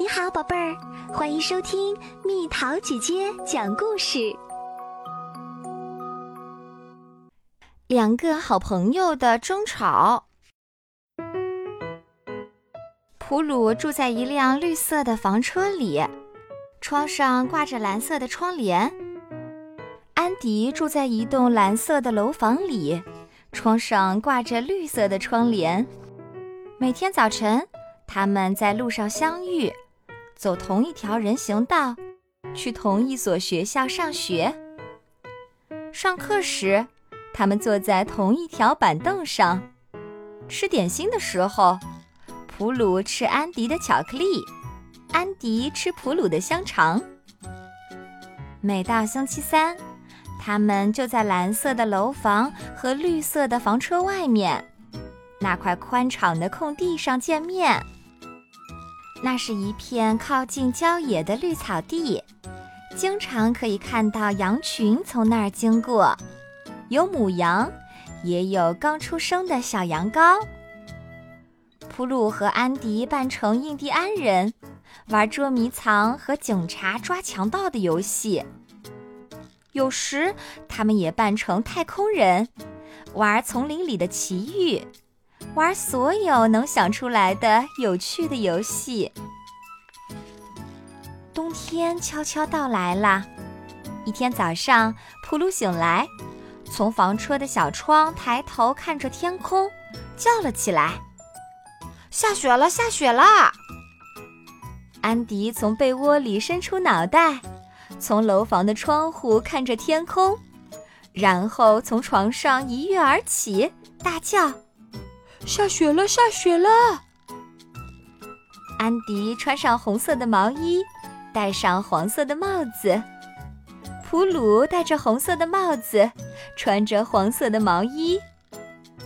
你好，宝贝儿，欢迎收听蜜桃姐姐讲故事。两个好朋友的争吵。普鲁住在一辆绿色的房车里，窗上挂着蓝色的窗帘。安迪住在一栋蓝色的楼房里，窗上挂着绿色的窗帘。每天早晨，他们在路上相遇。走同一条人行道，去同一所学校上学。上课时，他们坐在同一条板凳上。吃点心的时候，普鲁吃安迪的巧克力，安迪吃普鲁的香肠。每到星期三，他们就在蓝色的楼房和绿色的房车外面那块宽敞的空地上见面。那是一片靠近郊野的绿草地，经常可以看到羊群从那儿经过，有母羊，也有刚出生的小羊羔。普鲁和安迪扮成印第安人，玩捉迷藏和警察抓强盗的游戏。有时，他们也扮成太空人，玩丛林里的奇遇。玩所有能想出来的有趣的游戏。冬天悄悄到来了。一天早上，普鲁醒来，从房车的小窗抬头看着天空，叫了起来：“下雪了，下雪了！”安迪从被窝里伸出脑袋，从楼房的窗户看着天空，然后从床上一跃而起，大叫。下雪了，下雪了！安迪穿上红色的毛衣，戴上黄色的帽子。普鲁戴着红色的帽子，穿着黄色的毛衣。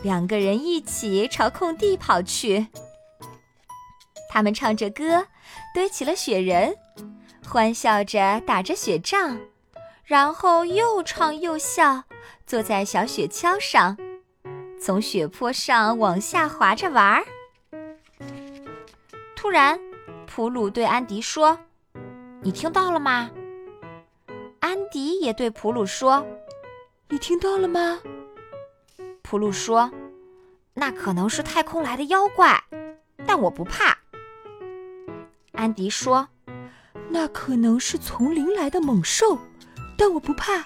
两个人一起朝空地跑去。他们唱着歌，堆起了雪人，欢笑着打着雪仗，然后又唱又笑，坐在小雪橇上。从雪坡上往下滑着玩儿。突然，普鲁对安迪说：“你听到了吗？”安迪也对普鲁说：“你听到了吗？”普鲁说：“那可能是太空来的妖怪，但我不怕。”安迪说：“那可能是丛林来的猛兽，但我不怕。”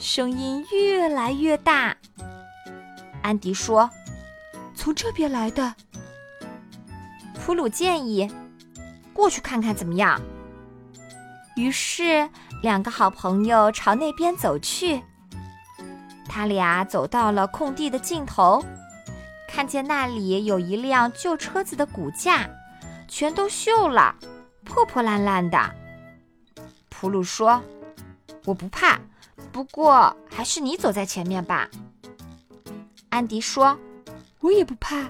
声音越来越大。安迪说：“从这边来的。”普鲁建议：“过去看看怎么样？”于是，两个好朋友朝那边走去。他俩走到了空地的尽头，看见那里有一辆旧车子的骨架，全都锈了，破破烂烂的。普鲁说：“我不怕，不过还是你走在前面吧。”安迪说：“我也不怕，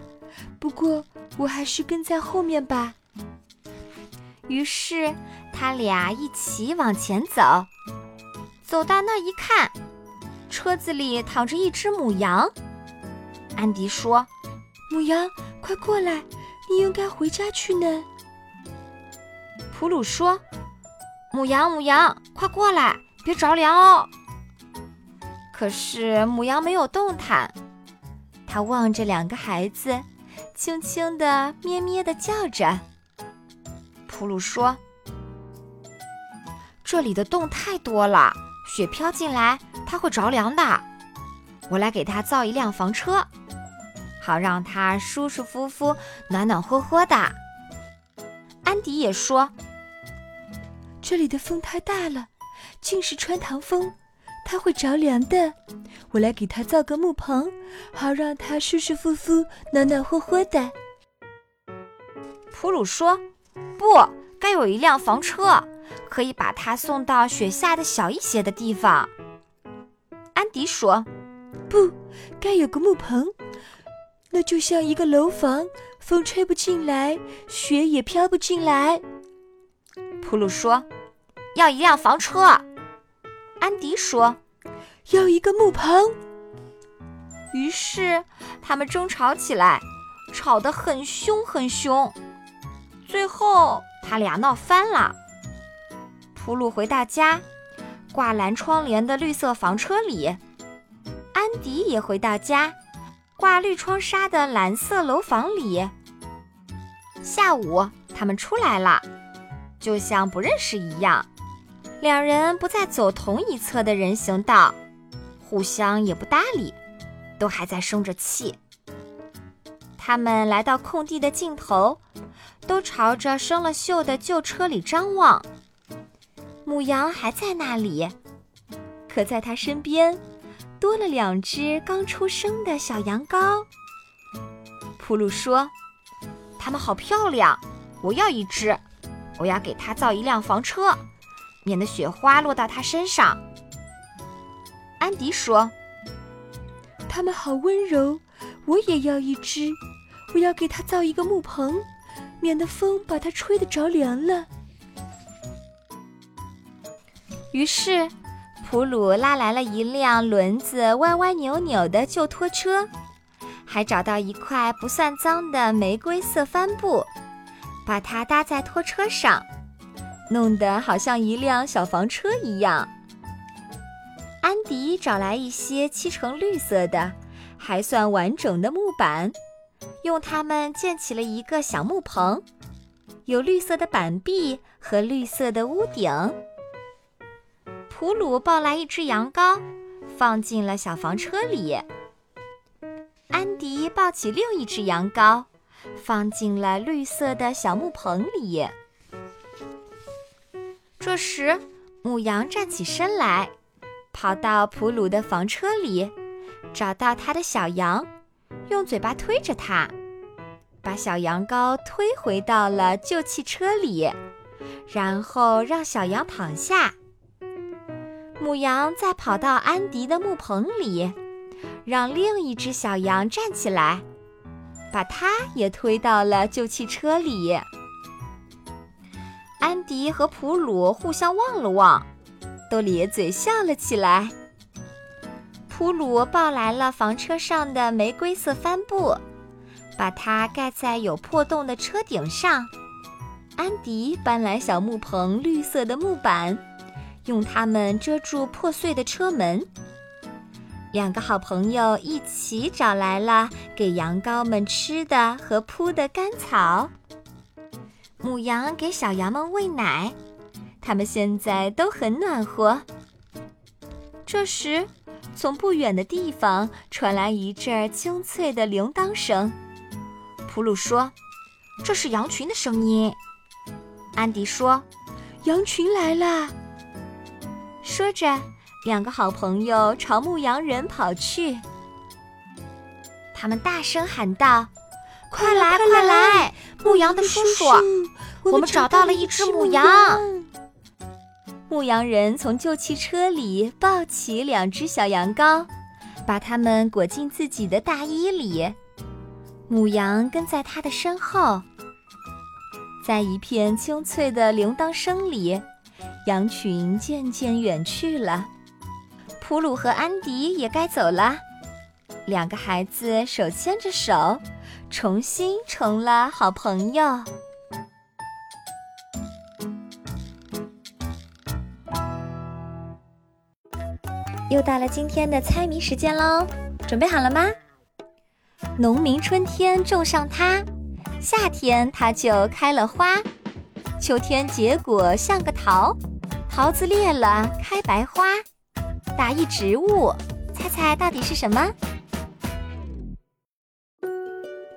不过我还是跟在后面吧。”于是他俩一起往前走，走到那一看，车子里躺着一只母羊。安迪说：“母羊，快过来，你应该回家去呢。”普鲁说：“母羊，母羊，快过来，别着凉哦。”可是母羊没有动弹。他望着两个孩子，轻轻地咩咩地叫着。普鲁说：“这里的洞太多了，雪飘进来，它会着凉的。我来给他造一辆房车，好让他舒舒服服、暖暖和和的。”安迪也说：“这里的风太大了，尽是穿堂风。”它会着凉的，我来给它造个木棚，好让它舒舒服服、暖暖和和的。普鲁说：“不该有一辆房车，可以把它送到雪下的小一些的地方。”安迪说：“不该有个木棚，那就像一个楼房，风吹不进来，雪也飘不进来。”普鲁说：“要一辆房车。”安迪说：“要一个木棚。”于是他们争吵起来，吵得很凶很凶。最后他俩闹翻了。普鲁回到家，挂蓝窗帘的绿色房车里；安迪也回到家，挂绿窗纱的蓝色楼房里。下午，他们出来了，就像不认识一样。两人不再走同一侧的人行道，互相也不搭理，都还在生着气。他们来到空地的尽头，都朝着生了锈的旧车里张望。母羊还在那里，可在它身边多了两只刚出生的小羊羔。普鲁说：“它们好漂亮，我要一只，我要给它造一辆房车。”免得雪花落到他身上。安迪说：“它们好温柔，我也要一只。我要给它造一个木棚，免得风把它吹得着凉了。”于是，普鲁拉来了一辆轮子歪歪扭扭的旧拖车，还找到一块不算脏的玫瑰色帆布，把它搭在拖车上。弄得好像一辆小房车一样。安迪找来一些漆成绿色的、还算完整的木板，用它们建起了一个小木棚，有绿色的板壁和绿色的屋顶。普鲁抱来一只羊羔，放进了小房车里。安迪抱起另一只羊羔，放进了绿色的小木棚里。这时，母羊站起身来，跑到普鲁的房车里，找到他的小羊，用嘴巴推着它，把小羊羔推回到了旧汽车里，然后让小羊躺下。母羊再跑到安迪的木棚里，让另一只小羊站起来，把它也推到了旧汽车里。安迪和普鲁互相望了望，都咧嘴笑了起来。普鲁抱来了房车上的玫瑰色帆布，把它盖在有破洞的车顶上。安迪搬来小木棚绿色的木板，用它们遮住破碎的车门。两个好朋友一起找来了给羊羔们吃的和铺的干草。母羊给小羊们喂奶，它们现在都很暖和。这时，从不远的地方传来一阵清脆的铃铛声。普鲁说：“这是羊群的声音。”安迪说：“羊群来啦！”说着，两个好朋友朝牧羊人跑去。他们大声喊道：“快来，快来！牧羊的叔叔！”我们找到了一只母羊。牧羊人从旧汽车里抱起两只小羊羔，把它们裹进自己的大衣里。母羊跟在他的身后。在一片清脆的铃铛声里，羊群渐渐远去了。普鲁和安迪也该走了。两个孩子手牵着手，重新成了好朋友。又到了今天的猜谜时间喽，准备好了吗？农民春天种上它，夏天它就开了花，秋天结果像个桃，桃子裂了开白花。打一植物，猜猜到底是什么？